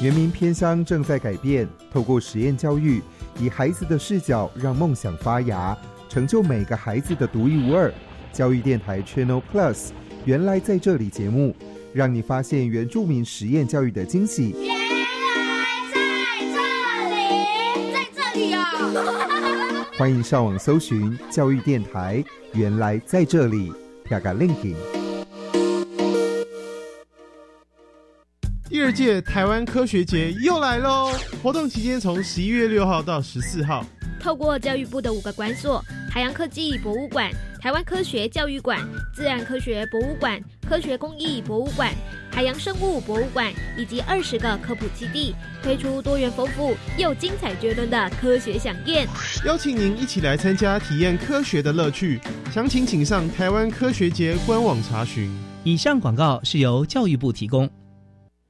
原民偏乡正在改变，透过实验教育，以孩子的视角让梦想发芽，成就每个孩子的独一无二。教育电台 Channel Plus，原来在这里节目，让你发现原住民实验教育的惊喜。原来在这里，在这里哦！欢迎上网搜寻教育电台，原来在这里，啪个 link。第二届台湾科学节又来喽！活动期间从十一月六号到十四号，透过教育部的五个馆所——海洋科技博物馆、台湾科学教育馆、自然科学博物馆、科学工艺博物馆、海洋生物博物馆以及二十个科普基地，推出多元丰富又精彩绝伦的科学飨宴，邀请您一起来参加，体验科学的乐趣。详情请上台湾科学节官网查询。以上广告是由教育部提供。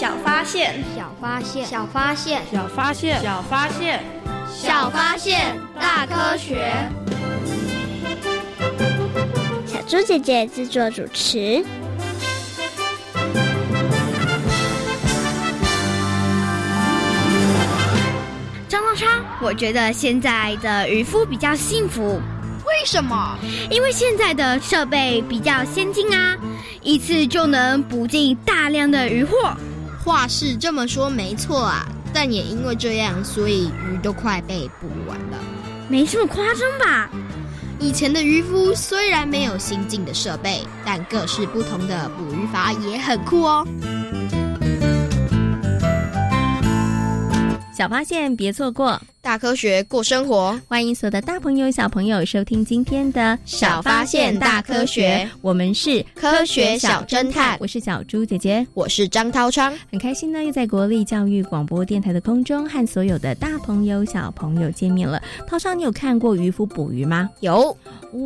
小发现，小发现，小发现，小发现，小发现，小发现，大科学。小猪姐姐制作主持。张东昌，我觉得现在的渔夫比较幸福。为什么？因为现在的设备比较先进啊，一次就能捕进大量的渔获。话是这么说没错啊，但也因为这样，所以鱼都快被捕完了。没这么夸张吧？以前的渔夫虽然没有先进的设备，但各式不同的捕鱼法也很酷哦。小发现，别错过。大科学过生活，欢迎所有的大朋友、小朋友收听今天的《小发现大科学》。我们是科学小侦探，我是小猪姐姐，我是张涛昌。很开心呢，又在国立教育广播电台的空中和所有的大朋友、小朋友见面了。涛昌，你有看过渔夫捕鱼吗？有。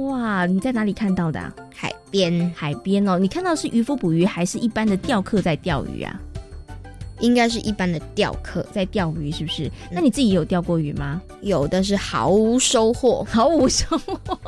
哇，你在哪里看到的？海边，海边哦。你看到是渔夫捕鱼，还是一般的钓客在钓鱼啊？应该是一般的钓客在钓鱼，是不是？那你自己有钓过鱼吗？有但是毫无收获，毫无收获，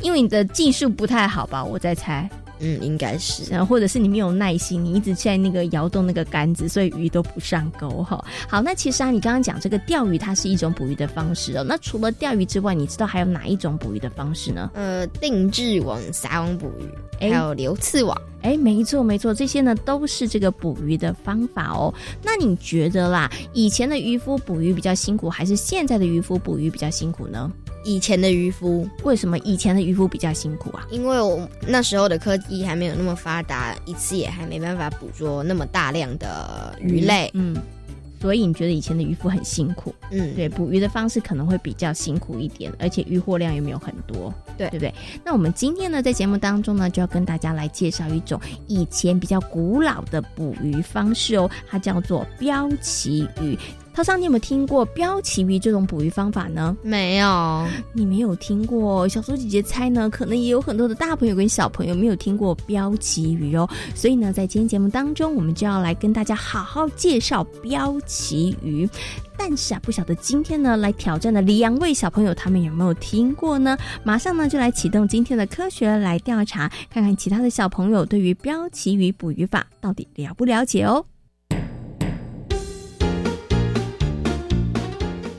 因为你的技术不太好吧？我在猜。嗯，应该是，然后或者是你没有耐心，你一直在那个摇动那个杆子，所以鱼都不上钩哈。好，那其实啊，你刚刚讲这个钓鱼，它是一种捕鱼的方式哦。那除了钓鱼之外，你知道还有哪一种捕鱼的方式呢？呃，定制网、撒网捕鱼，还有流刺网。哎，没错没错，这些呢都是这个捕鱼的方法哦。那你觉得啦，以前的渔夫捕鱼比较辛苦，还是现在的渔夫捕鱼比较辛苦呢？以前的渔夫为什么以前的渔夫比较辛苦啊？因为我那时候的科技还没有那么发达，一次也还没办法捕捉那么大量的鱼类。嗯，所以你觉得以前的渔夫很辛苦？嗯，对，捕鱼的方式可能会比较辛苦一点，而且渔获量也没有很多，对对不对？那我们今天呢，在节目当中呢，就要跟大家来介绍一种以前比较古老的捕鱼方式哦，它叫做标旗鱼。涛桑，你有没有听过标旗鱼这种捕鱼方法呢？没有，你没有听过。小苏姐姐猜呢，可能也有很多的大朋友跟小朋友没有听过标旗鱼哦。所以呢，在今天节目当中，我们就要来跟大家好好介绍标旗鱼。但是啊，不晓得今天呢来挑战的两位小朋友，他们有没有听过呢？马上呢就来启动今天的科学来调查，看看其他的小朋友对于标旗鱼捕鱼法到底了不了解哦。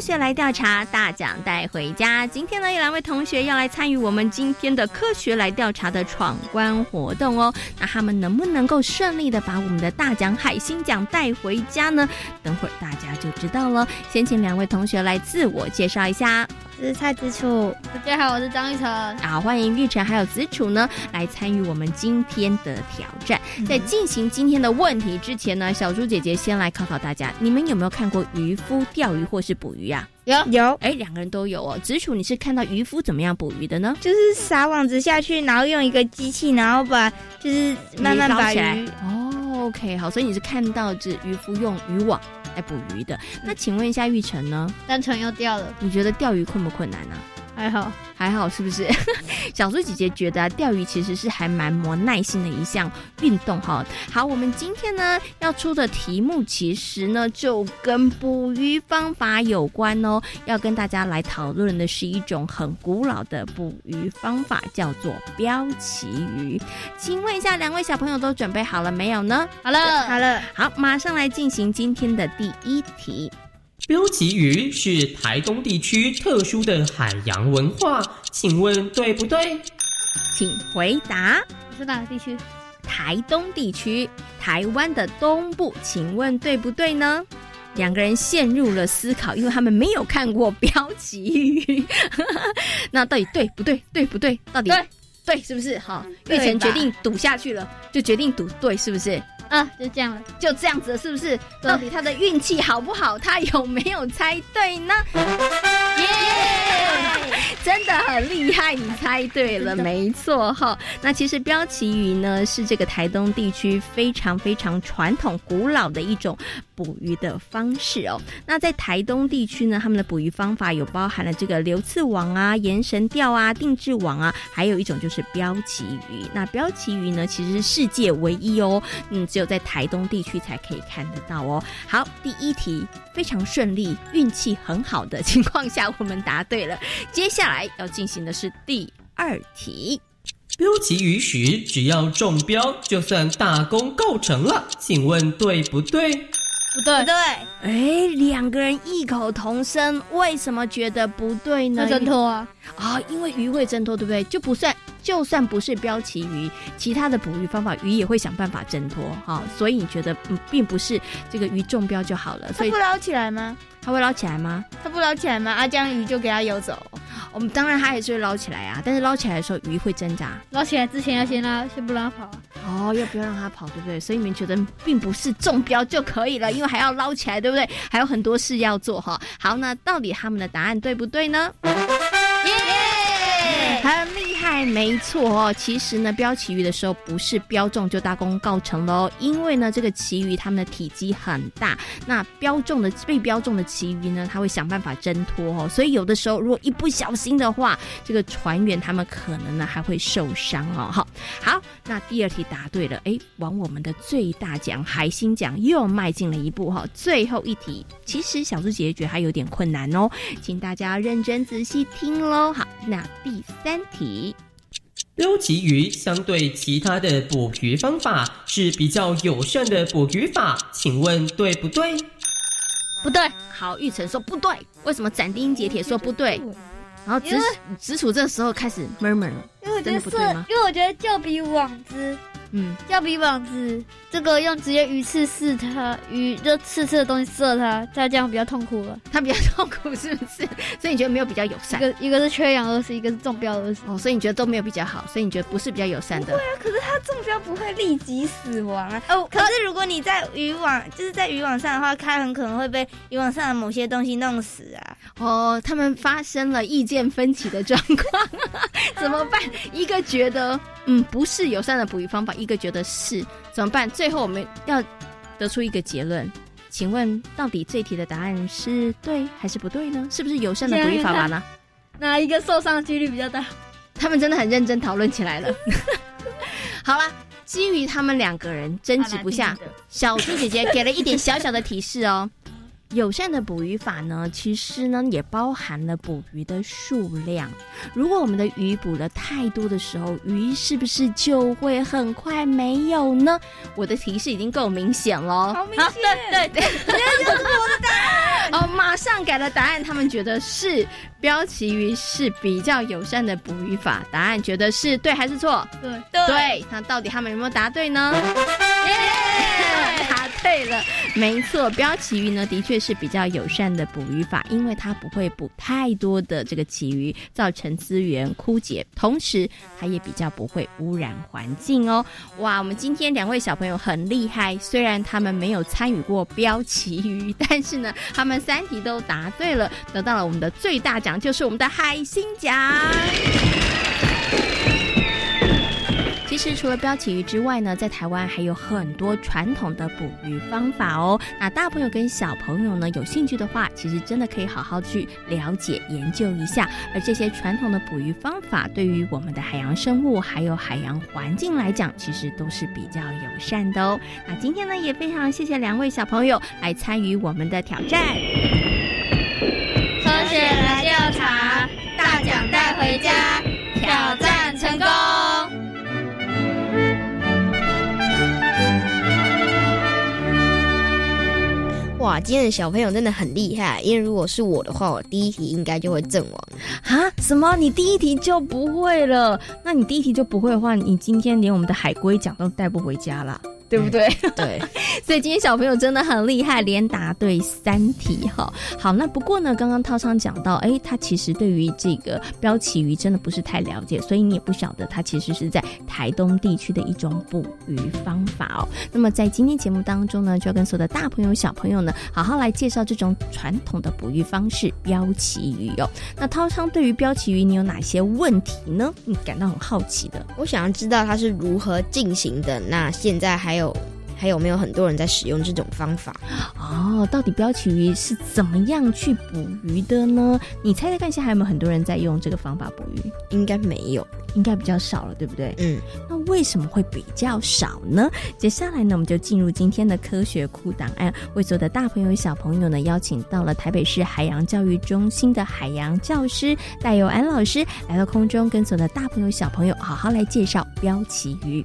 科学来调查，大奖带回家。今天呢，有两位同学要来参与我们今天的科学来调查的闯关活动哦。那他们能不能够顺利的把我们的大奖海星奖带回家呢？等会儿大家就知道了。先请两位同学来自我介绍一下。我是蔡子楚，大家好，我是张玉成。好，欢迎玉成还有子楚呢来参与我们今天的挑战。在进行今天的问题之前呢，小猪姐姐先来考考大家：你们有没有看过渔夫钓鱼或是捕鱼啊？有有，哎，两个人都有哦。子楚，你是看到渔夫怎么样捕鱼的呢？就是撒网子下去，然后用一个机器，然后把就是慢慢把鱼。哦，OK，好，所以你是看到这渔夫用渔网。来捕鱼的，那请问一下玉成呢？单船又掉了，你觉得钓鱼困不困难呢？还好，还好，是不是？小猪姐姐觉得钓鱼其实是还蛮磨耐心的一项运动哈。好，我们今天呢要出的题目其实呢就跟捕鱼方法有关哦，要跟大家来讨论的是一种很古老的捕鱼方法，叫做标旗鱼。请问一下，两位小朋友都准备好了没有呢？好了，好了，好，马上来进行今天的第一题。标旗鱼是台东地区特殊的海洋文化，请问对不对？请回答。是哪个地区？台东地区，台湾的东部，请问对不对呢？两个人陷入了思考，因为他们没有看过标旗鱼。那到底对不对？对不对？到底对对是不是？好，玉成决定赌下去了，就决定赌对，是不是？啊，就这样了，就这样子了，是不是？到底他的运气好不好？他有没有猜对呢？耶！真的很厉害，你猜对了，没错哈。那其实标旗鱼呢，是这个台东地区非常非常传统、古老的一种捕鱼的方式哦。那在台东地区呢，他们的捕鱼方法有包含了这个流刺网啊、延绳钓啊、定制网啊，还有一种就是标旗鱼。那标旗鱼呢，其实是世界唯一哦，嗯，只有在台东地区才可以看得到哦。好，第一题非常顺利，运气很好的情况下，我们答对了。接下来要进行的是第二题。标旗鱼时，只要中标，就算大功告成了。请问对不对？不对，不对。哎，两个人异口同声，为什么觉得不对呢？挣脱啊！啊，因为鱼会挣脱，对不对？就不算，就算不是标旗鱼，其他的捕鱼方法，鱼也会想办法挣脱。哈，所以你觉得，嗯，并不是这个鱼中标就好了。所以不捞起来吗？它会捞起来吗？它不捞起来吗？啊，这样鱼就给它游走。我们当然它还是会捞起来啊，但是捞起来的时候鱼会挣扎。捞起来之前要先拉，先不让它跑。哦，要不要让它跑，对不对？所以你们觉得并不是中标就可以了，因为还要捞起来，对不对？还有很多事要做哈。好，那到底他们的答案对不对呢？耶，很没错哦。其实呢，标旗鱼的时候不是标中就大功告成喽，因为呢，这个旗鱼它们的体积很大，那标中的被标中的旗鱼呢，它会想办法挣脱哦，所以有的时候如果一不小心的话，这个船员他们可能呢还会受伤哦。好，好，那第二题答对了，哎，往我们的最大奖海星奖又迈进了一步哈。最后一题，其实小猪姐姐觉得还有点困难哦，请大家认真仔细听喽。好，那第三题。标旗鱼相对其他的捕鱼方法是比较友善的捕鱼法，请问对不对？不对。好，玉成说不对，为什么斩钉截铁说不对？然后直直楚这时候开始 murmur 了，因为我觉得真的不对吗？因为我觉得就比网子，嗯，要比网子这个用直接鱼刺刺它，鱼就刺刺的东西射它，它这样比较痛苦了。它比较痛苦是不是？所以你觉得没有比较友善？一个一个是缺氧而死，一个是中标而死。哦，所以你觉得都没有比较好，所以你觉得不是比较友善的？对啊，可是它中标不会立即死亡啊。哦，可是如果你在渔网，就是在渔网上的话，它很可能会被渔网上的某些东西弄死啊。哦，他们发生了意见分歧的状况，怎么办？一个觉得嗯不是友善的捕鱼方法，一个觉得是，怎么办？最后我们要得出一个结论，请问到底这题的答案是对还是不对呢？是不是友善的捕鱼方法呢？哪一个受伤的几率比较大？他们真的很认真讨论起来了。好了，基于他们两个人争执不下，小猪姐姐给了一点小小的提示哦。友善的捕鱼法呢，其实呢也包含了捕鱼的数量。如果我们的鱼捕了太多的时候，鱼是不是就会很快没有呢？我的提示已经够明显了，好明显，对对对，这就是我的答案。哦，马上改了答案，他们觉得是标旗鱼是比较友善的捕鱼法，答案觉得是对还是错？对对，那到底他们有没有答对呢？对了，没错，标旗鱼呢的确是比较友善的捕鱼法，因为它不会捕太多的这个旗鱼，造成资源枯竭，同时它也比较不会污染环境哦。哇，我们今天两位小朋友很厉害，虽然他们没有参与过标旗鱼，但是呢，他们三题都答对了，得到了我们的最大奖，就是我们的海星奖。是除了标旗鱼之外呢，在台湾还有很多传统的捕鱼方法哦。那大朋友跟小朋友呢，有兴趣的话，其实真的可以好好去了解研究一下。而这些传统的捕鱼方法，对于我们的海洋生物还有海洋环境来讲，其实都是比较友善的哦。那今天呢，也非常谢谢两位小朋友来参与我们的挑战。哇，今天的小朋友真的很厉害，因为如果是我的话，我第一题应该就会阵亡。啊？什么？你第一题就不会了？那你第一题就不会的话，你今天连我们的海龟奖都带不回家了。对不对？对，所以今天小朋友真的很厉害，连答对三题哈。好，那不过呢，刚刚涛昌讲到，哎，他其实对于这个标旗鱼真的不是太了解，所以你也不晓得它其实是在台东地区的一种捕鱼方法哦。那么在今天节目当中呢，就要跟所有的大朋友小朋友呢，好好来介绍这种传统的捕鱼方式——标旗鱼哦。那涛昌对于标旗鱼，你有哪些问题呢？你感到很好奇的？我想要知道它是如何进行的。那现在还有。有还有没有很多人在使用这种方法？哦，到底标旗鱼是怎么样去捕鱼的呢？你猜猜看，现在还有没有很多人在用这个方法捕鱼？应该没有，应该比较少了，对不对？嗯。那为什么会比较少呢？接下来呢，我们就进入今天的科学库档案，为所有的大朋友小朋友呢，邀请到了台北市海洋教育中心的海洋教师戴友安老师来到空中，跟所有的大朋友小朋友好好来介绍标旗鱼。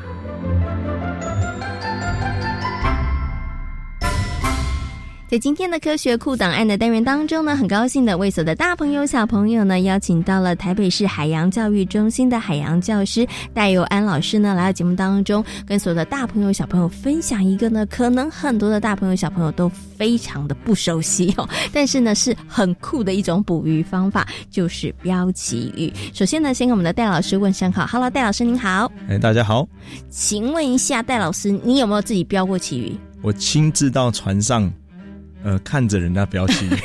在今天的科学库档案的单元当中呢，很高兴的为所有的大朋友小朋友呢，邀请到了台北市海洋教育中心的海洋教师戴友安老师呢，来到节目当中，跟所有的大朋友小朋友分享一个呢，可能很多的大朋友小朋友都非常的不熟悉哦，但是呢是很酷的一种捕鱼方法，就是标旗鱼。首先呢，先跟我们的戴老师问声好，Hello，戴老师您好。哎，大家好。请问一下，戴老师，你有没有自己标过旗鱼？我亲自到船上。呃，看着人家标旗鱼，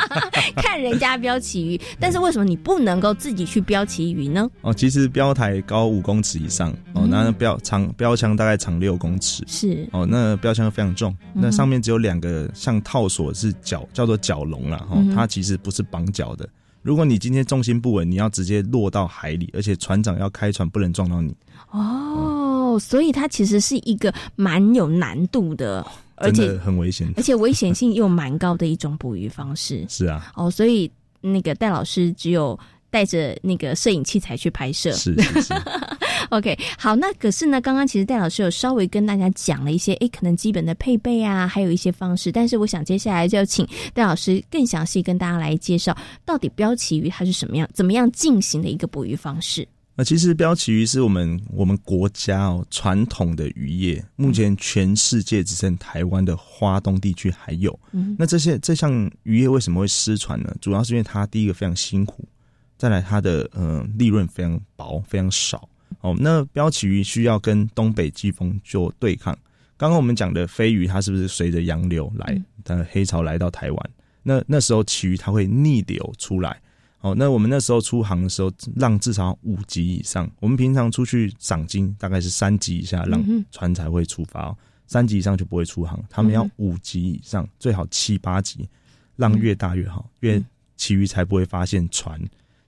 看人家标旗鱼，但是为什么你不能够自己去标旗鱼呢？哦，其实标台高五公尺以上。哦，那标长标枪大概长六公尺，是。哦，那标枪非常重，那上面只有两个像套索是脚叫做脚笼了，哦，它其实不是绑脚的。如果你今天重心不稳，你要直接落到海里，而且船长要开船不能撞到你。哦，所以它其实是一个蛮有难度的，而且很危险，而且危险性又蛮高的一种捕鱼方式。是啊，哦，所以那个戴老师只有带着那个摄影器材去拍摄。是是是。OK，好，那可是呢，刚刚其实戴老师有稍微跟大家讲了一些，诶，可能基本的配备啊，还有一些方式。但是我想接下来就要请戴老师更详细跟大家来介绍，到底标旗鱼它是什么样、怎么样进行的一个捕鱼方式。那其实标旗鱼是我们我们国家哦传统的渔业，目前全世界只剩台湾的花东地区还有。嗯那这些这项渔业为什么会失传呢？主要是因为它第一个非常辛苦，再来它的呃利润非常薄，非常少。哦，那标旗鱼需要跟东北季风做对抗。刚刚我们讲的飞鱼，它是不是随着洋流来，它黑潮来到台湾？那那时候旗鱼它会逆流出来。哦，那我们那时候出航的时候，浪至少五级以上。我们平常出去赏金大概是三级以下，浪船才会出发哦。三级以上就不会出航，他们要嗯五级以上，最好七八级，浪越大越好，因为旗鱼才不会发现船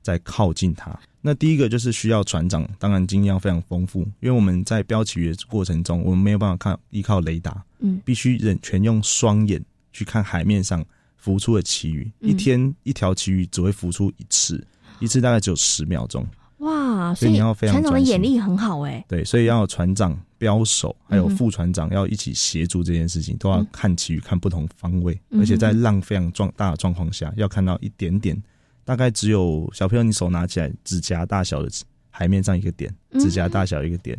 在靠近它。那第一个就是需要船长，当然经验要非常丰富，因为我们在标旗鱼的过程中，我们没有办法看依靠雷达，嗯必须人全用双眼去看海面上浮出的旗鱼。嗯。一天一条旗鱼只会浮出一次，一次大概只有十秒钟。哇，所以你要非常船长的眼力很好哎、对，所以要有船长、标手还有副船长要一起协助这件事情，都要看旗鱼看不同方位，嗯而且在浪非常壮大的状况下，要看到一点点，大概只有小朋友你手拿起来指甲大小的海面上一个点，嗯指甲大小一个点，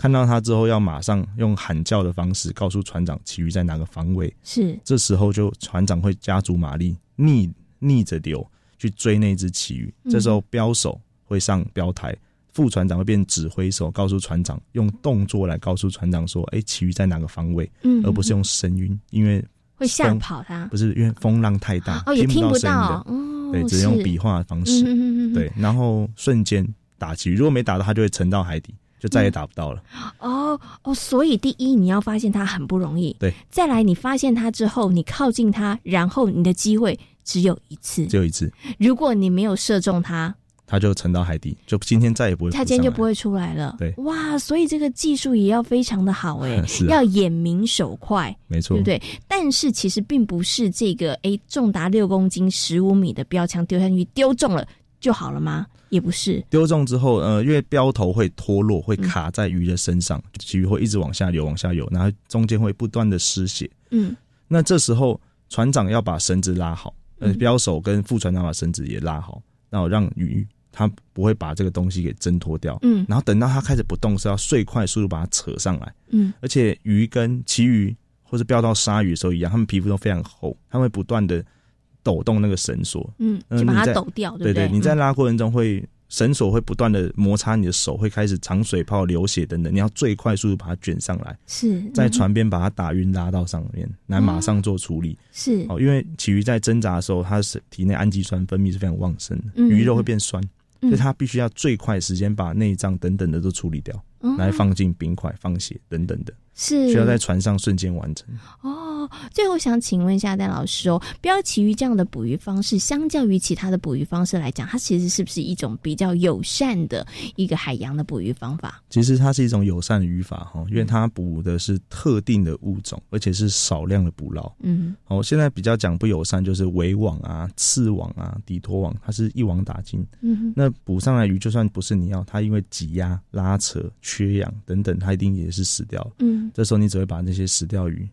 看到他之后要马上用喊叫的方式告诉船长旗鱼在哪个方位，是。这时候就船长会加足马力逆逆着流去追那只旗鱼，嗯。这时候标手会上标台。副船长会变指挥手，告诉船长用动作来告诉船长说：“哎，旗鱼在哪个方位？”嗯。而不是用声音，因为会吓跑它不是因为风浪太大，哦也听不到声音的。到哦对，只能用是比划的方式，对，然后瞬间打旗鱼，如果没打到，它就会沉到海底，就再也打不到了。哦哦，所以第一你要发现它很不容易，对，再来你发现它之后，你靠近它，然后你的机会只有一次，只有一次，如果你没有射中它，它就沉到海底，就今天再也不会。它今天就不会出来了。对哇，所以这个技术也要非常的好哎、要眼明手快。没错，对不对？但是其实并不是这个哎，重达六公斤、十五米的标枪丢下去丢中了就好了吗？也不是，丢中之后，呃，因为标头会脱落，嗯会卡在鱼的身上，旗鱼会一直往下游，往下游，然后中间会不断的失血。嗯那这时候船长要把绳子拉好，呃，嗯标手跟副船长把绳子也拉好，然后让鱼它不会把这个东西给挣脱掉。嗯然后等到它开始不动，是要最快速度把它扯上来。嗯而且鱼跟其鱼或是钓到鲨鱼的时候一样，它们皮肤都非常厚，它们会不断的抖动那个绳索，嗯，呃就把它抖掉，对不对？你在嗯拉过程中会绳索会不断的摩擦你的手，会开始长水泡、流血等等，你要最快速度把它卷上来，是在嗯船边把它打晕拉到上面，来马上做处理。是。哦，因为鲫鱼在挣扎的时候，它是体内氨基酸分泌是非常旺盛的，嗯鱼肉会变酸，嗯。所以它必须要最快时间把内脏等等的都处理掉，哦。来放进冰块、放血等等的，是需要在船上瞬间完成。哦，最后想请问一下戴老师哦，标旗鱼这样的捕鱼方式，相较于其他的捕鱼方式来讲，它其实是不是一种比较友善的一个海洋的捕鱼方法？其实它是一种友善的渔法哈，因为它捕的是特定的物种，而且是少量的捕捞。嗯哦，现在比较讲不友善，就是围网啊、刺网啊、底拖网，它是一网打尽。嗯那捕上来鱼，就算不是你要，它因为挤压、拉扯、缺氧等等，它一定也是死掉。嗯这时候你只会把那些死掉鱼，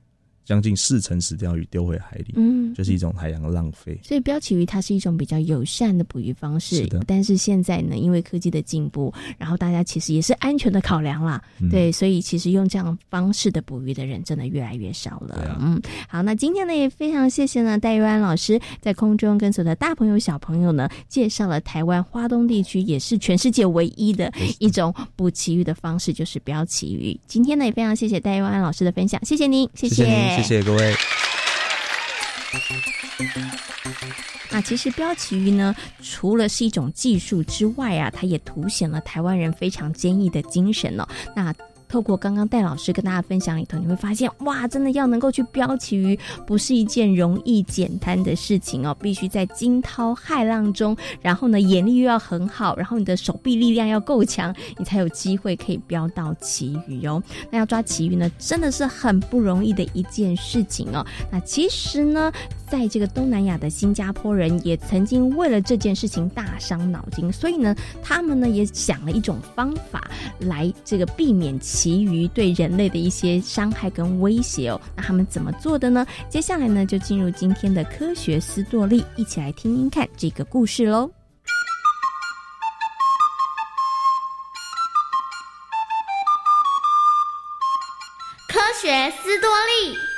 将近四成死掉鱼丢回海里，嗯就是一种海洋的浪费。所以标旗鱼它是一种比较友善的捕鱼方式，是的但是现在呢，因为科技的进步，然后大家其实也是安全的考量啦，嗯对，所以其实用这样方式的捕鱼的人真的越来越少了。啊嗯，好，那今天呢也非常谢谢呢戴玉安老师在空中跟所有的大朋友小朋友呢介绍了台湾花东地区也是全世界唯一的一种捕旗鱼的方式，就是标旗鱼。今天呢也非常谢谢戴玉安老师的分享，谢谢您，谢谢谢谢各位。那其实标旗鱼呢，除了是一种技术之外啊，它也凸显了台湾人非常坚毅的精神哦。那透过刚刚戴老师跟大家分享里头，你会发现，哇，真的要能够去标旗鱼，不是一件容易简单的事情哦，必须在惊涛骇浪中，然后呢，眼力又要很好，然后你的手臂力量要够强，你才有机会可以标到旗鱼哦。那要抓旗鱼呢，真的是很不容易的一件事情哦。那其实呢，在这个东南亚的新加坡人也曾经为了这件事情大伤脑筋，所以呢，他们呢也想了一种方法来这个避免旗鱼对人类的一些伤害跟威胁哦。那他们怎么做的呢？接下来呢，就进入今天的科学斯多利，一起来听听看这个故事喽。科学斯多利。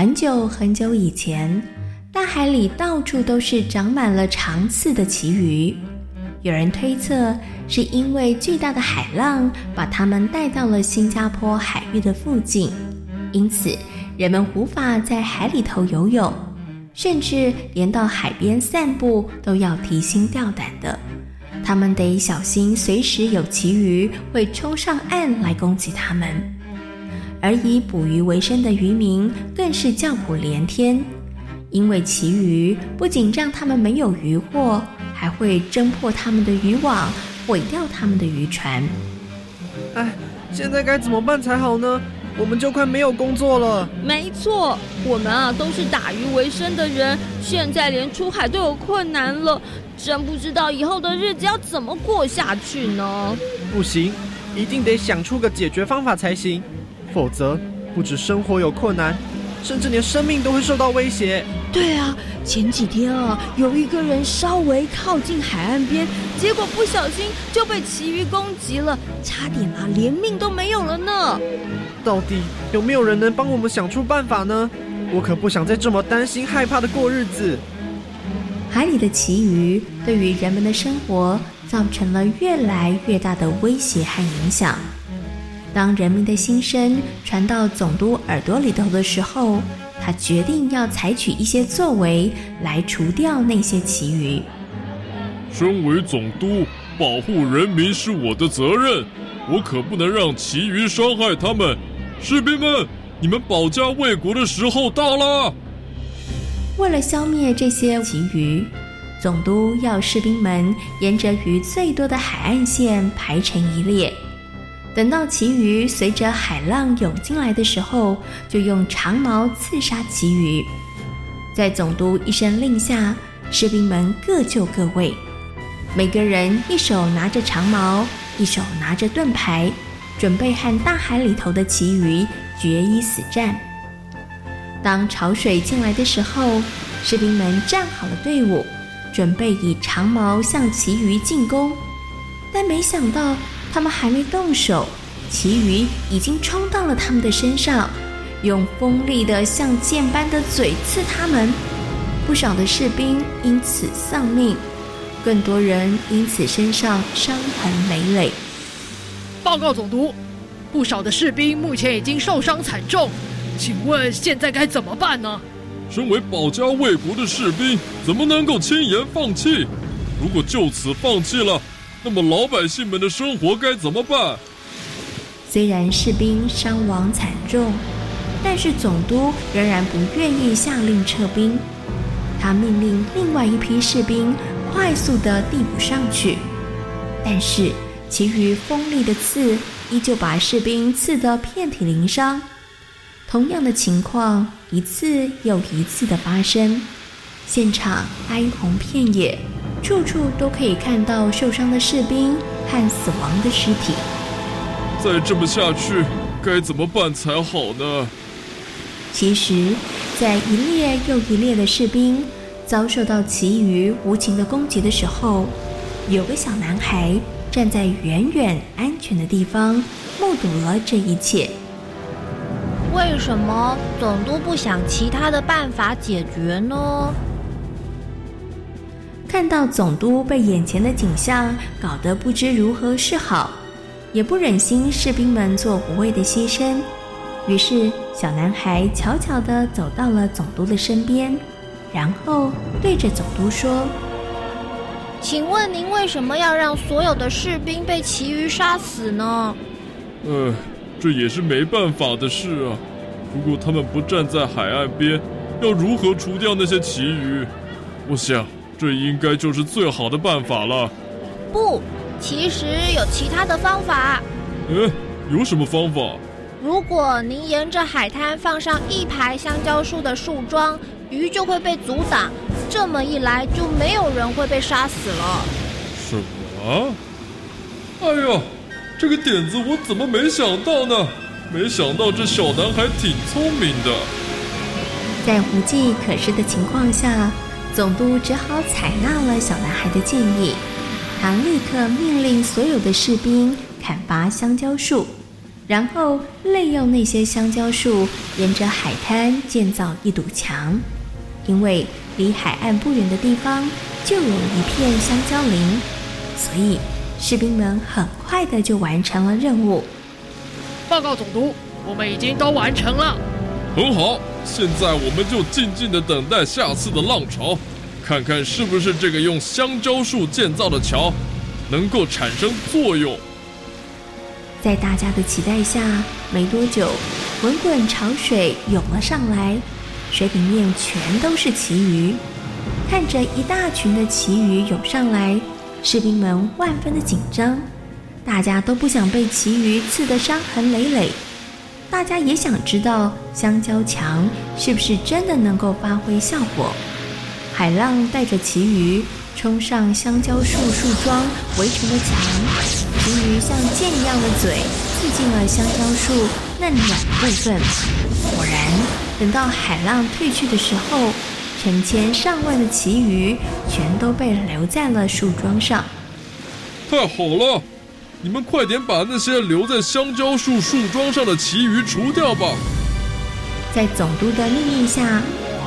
很久很久以前，大海里到处都是长满了长刺的旗鱼。有人推测，是因为巨大的海浪把它们带到了新加坡海域的附近，因此人们无法在海里头游泳，甚至连到海边散步都要提心吊胆的。他们得小心，随时有旗鱼会冲上岸来攻击他们。而以捕鱼为生的渔民更是叫苦连天，因为其鱼不仅让他们没有渔获，还会挣破他们的渔网，毁掉他们的渔船。哎，现在该怎么办才好呢？我们就快没有工作了。没错，我们啊都是打鱼为生的人，现在连出海都有困难了，真不知道以后的日子要怎么过下去呢？不行，一定得想出个解决方法才行。否则，不止生活有困难，甚至连生命都会受到威胁。对啊，前几天啊，有一个人稍微靠近海岸边，结果不小心就被旗鱼攻击了，差点啊连命都没有了呢。到底有没有人能帮我们想出办法呢？我可不想再这么担心害怕的过日子。海里的旗鱼对于人们的生活造成了越来越大的威胁和影响。当人民的心声传到总督耳朵里头的时候，他决定要采取一些作为来除掉那些旗鱼。身为总督，保护人民是我的责任，我可不能让旗鱼伤害他们。士兵们，你们保家卫国的时候到了。为了消灭这些旗鱼，总督要士兵们沿着鱼最多的海岸线排成一列。等到旗鱼随着海浪涌进来的时候，就用长矛刺杀旗鱼。在总督一声令下，士兵们各就各位，每个人一手拿着长矛，一手拿着盾牌，准备和大海里头的旗鱼决一死战。当潮水进来的时候，士兵们站好了队伍，准备以长矛向旗鱼进攻，但没想到。他们还没动手，其余已经冲到了他们的身上，用锋利的像剑般的嘴刺他们。不少的士兵因此丧命，更多人因此身上伤痕累累。报告总督，不少的士兵目前已经受伤惨重，请问现在该怎么办呢？身为保家卫国的士兵，怎么能够轻言放弃？如果就此放弃了，那么老百姓们的生活该怎么办？虽然士兵伤亡惨重，但是总督仍然不愿意下令撤兵。他命令另外一批士兵快速地递补上去，但是其余锋利的刺依旧把士兵刺得遍体鳞伤。同样的情况一次又一次的发生，现场哀鸿遍野。处处都可以看到受伤的士兵和死亡的尸体。再这么下去，该怎么办才好呢？其实，在一列又一列的士兵遭受到其余无情的攻击的时候，有个小男孩站在远远安全的地方，目睹了这一切。为什么总督不想其他的办法解决呢？看到总督被眼前的景象搞得不知如何是好，也不忍心士兵们做无谓的牺牲，于是小男孩悄悄地走到了总督的身边，然后对着总督说：“请问您为什么要让所有的士兵被其余杀死呢？”“呃，这也是没办法的事啊。如果他们不站在海岸边，要如何除掉那些其余？我想。”这应该就是最好的办法了。不，其实有其他的方法。嗯，有什么方法？如果您沿着海滩放上一排香蕉树的树桩，鱼就会被阻挡。这么一来，就没有人会被杀死了。什么？哎呀，这个点子我怎么没想到呢？没想到这小男孩挺聪明的。在无计可施的情况下。总督只好采纳了小男孩的建议，他立刻命令所有的士兵砍伐香蕉树，然后利用那些香蕉树沿着海滩建造一堵墙，因为离海岸不远的地方就有一片香蕉林，所以士兵们很快的就完成了任务。报告总督，我们已经都完成了。很好，现在我们就静静的等待下次的浪潮，看看是不是这个用香蕉树建造的桥能够产生作用。在大家的期待下，没多久，滚滚潮水涌了上来，水里面全都是旗鱼。看着一大群的旗鱼涌上来，士兵们万分的紧张，大家都不想被旗鱼刺得伤痕累累。大家也想知道香蕉墙是不是真的能够发挥效果。海浪带着旗鱼冲上香蕉树树桩围成的墙，旗鱼像箭一样的嘴刺进了香蕉树嫩软部分。果然，等到海浪退去的时候，成千上万的旗鱼全都被留在了树桩上。太好了！你们快点把那些留在香蕉树树桩上的旗鱼除掉吧！在总督的命令下，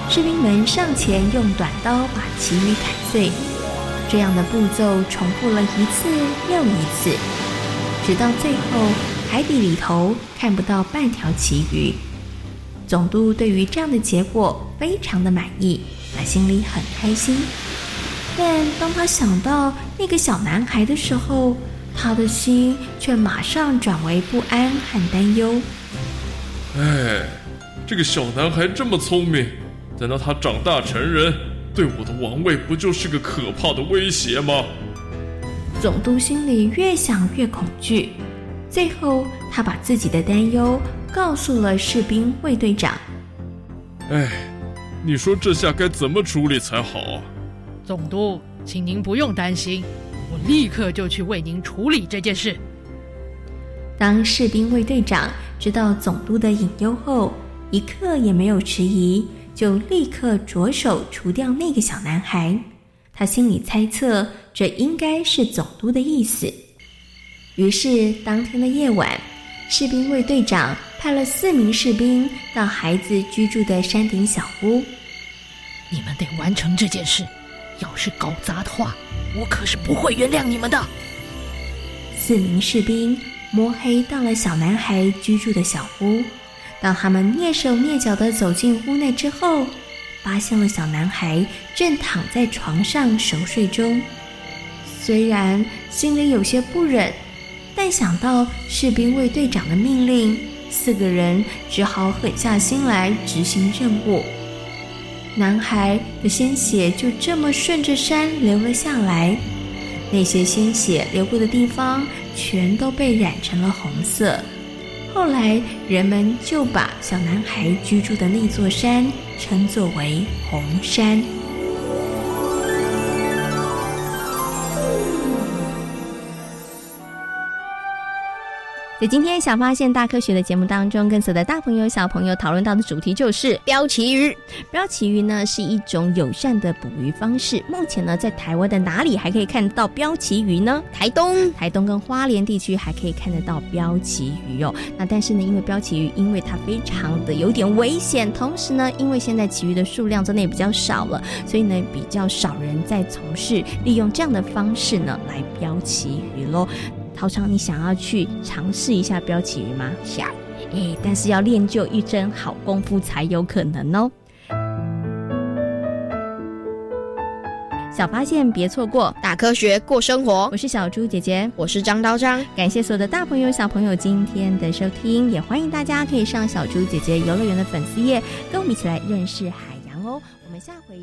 士兵们上前用短刀把旗鱼砍碎。这样的步骤重复了一次又一次，直到最后海底里头看不到半条旗鱼。总督对于这样的结果非常的满意，他心里很开心。但当他想到那个小男孩的时候，他的心却马上转为不安和担忧。哎，这个小男孩这么聪明，等到他长大成人，对我的王位不就是个可怕的威胁吗？总督心里越想越恐惧，最后他把自己的担忧告诉了士兵卫队长。哎，你说这下该怎么处理才好啊？总督，请您不用担心。我立刻就去为您处理这件事。当士兵卫队长知道总督的隐忧后，一刻也没有迟疑，就立刻着手除掉那个小男孩。他心里猜测，这应该是总督的意思。于是，当天的夜晚，士兵卫队长派了四名士兵到孩子居住的山顶小屋。你们得完成这件事，要是搞砸的话。我可是不会原谅你们的。四名士兵摸黑到了小男孩居住的小屋。当他们蹑手蹑脚的走进屋内之后，发现了小男孩正躺在床上熟睡中。虽然心里有些不忍，但想到士兵卫队长的命令，四个人只好狠下心来执行任务。男孩的鲜血就这么顺着山流了下来，那些鲜血流过的地方全都被染成了红色。后来人们就把小男孩居住的那座山称作为红山。在今天《小发现大科学》的节目当中，跟所有的大朋友、小朋友讨论到的主题就是标旗鱼。标旗鱼呢是一种友善的捕鱼方式。目前呢，在台湾的哪里还可以看得到标旗鱼呢？台东、台东跟花莲地区还可以看得到标旗鱼哦。那但是呢，因为标旗鱼因为它非常的有点危险，同时呢，因为现在旗鱼的数量真的也比较少了，所以呢，比较少人在从事利用这样的方式呢来标旗鱼喽。陶长，你想要去尝试一下标旗鱼吗？想。哎，但是要练就一身好功夫才有可能哦。小发现别错过，大科学过生活。我是小猪姐姐，我是张刀张。感谢所有的大朋友、小朋友今天的收听，也欢迎大家可以上小猪姐姐游乐园的粉丝页，跟我们一起来认识海洋哦。我们下回。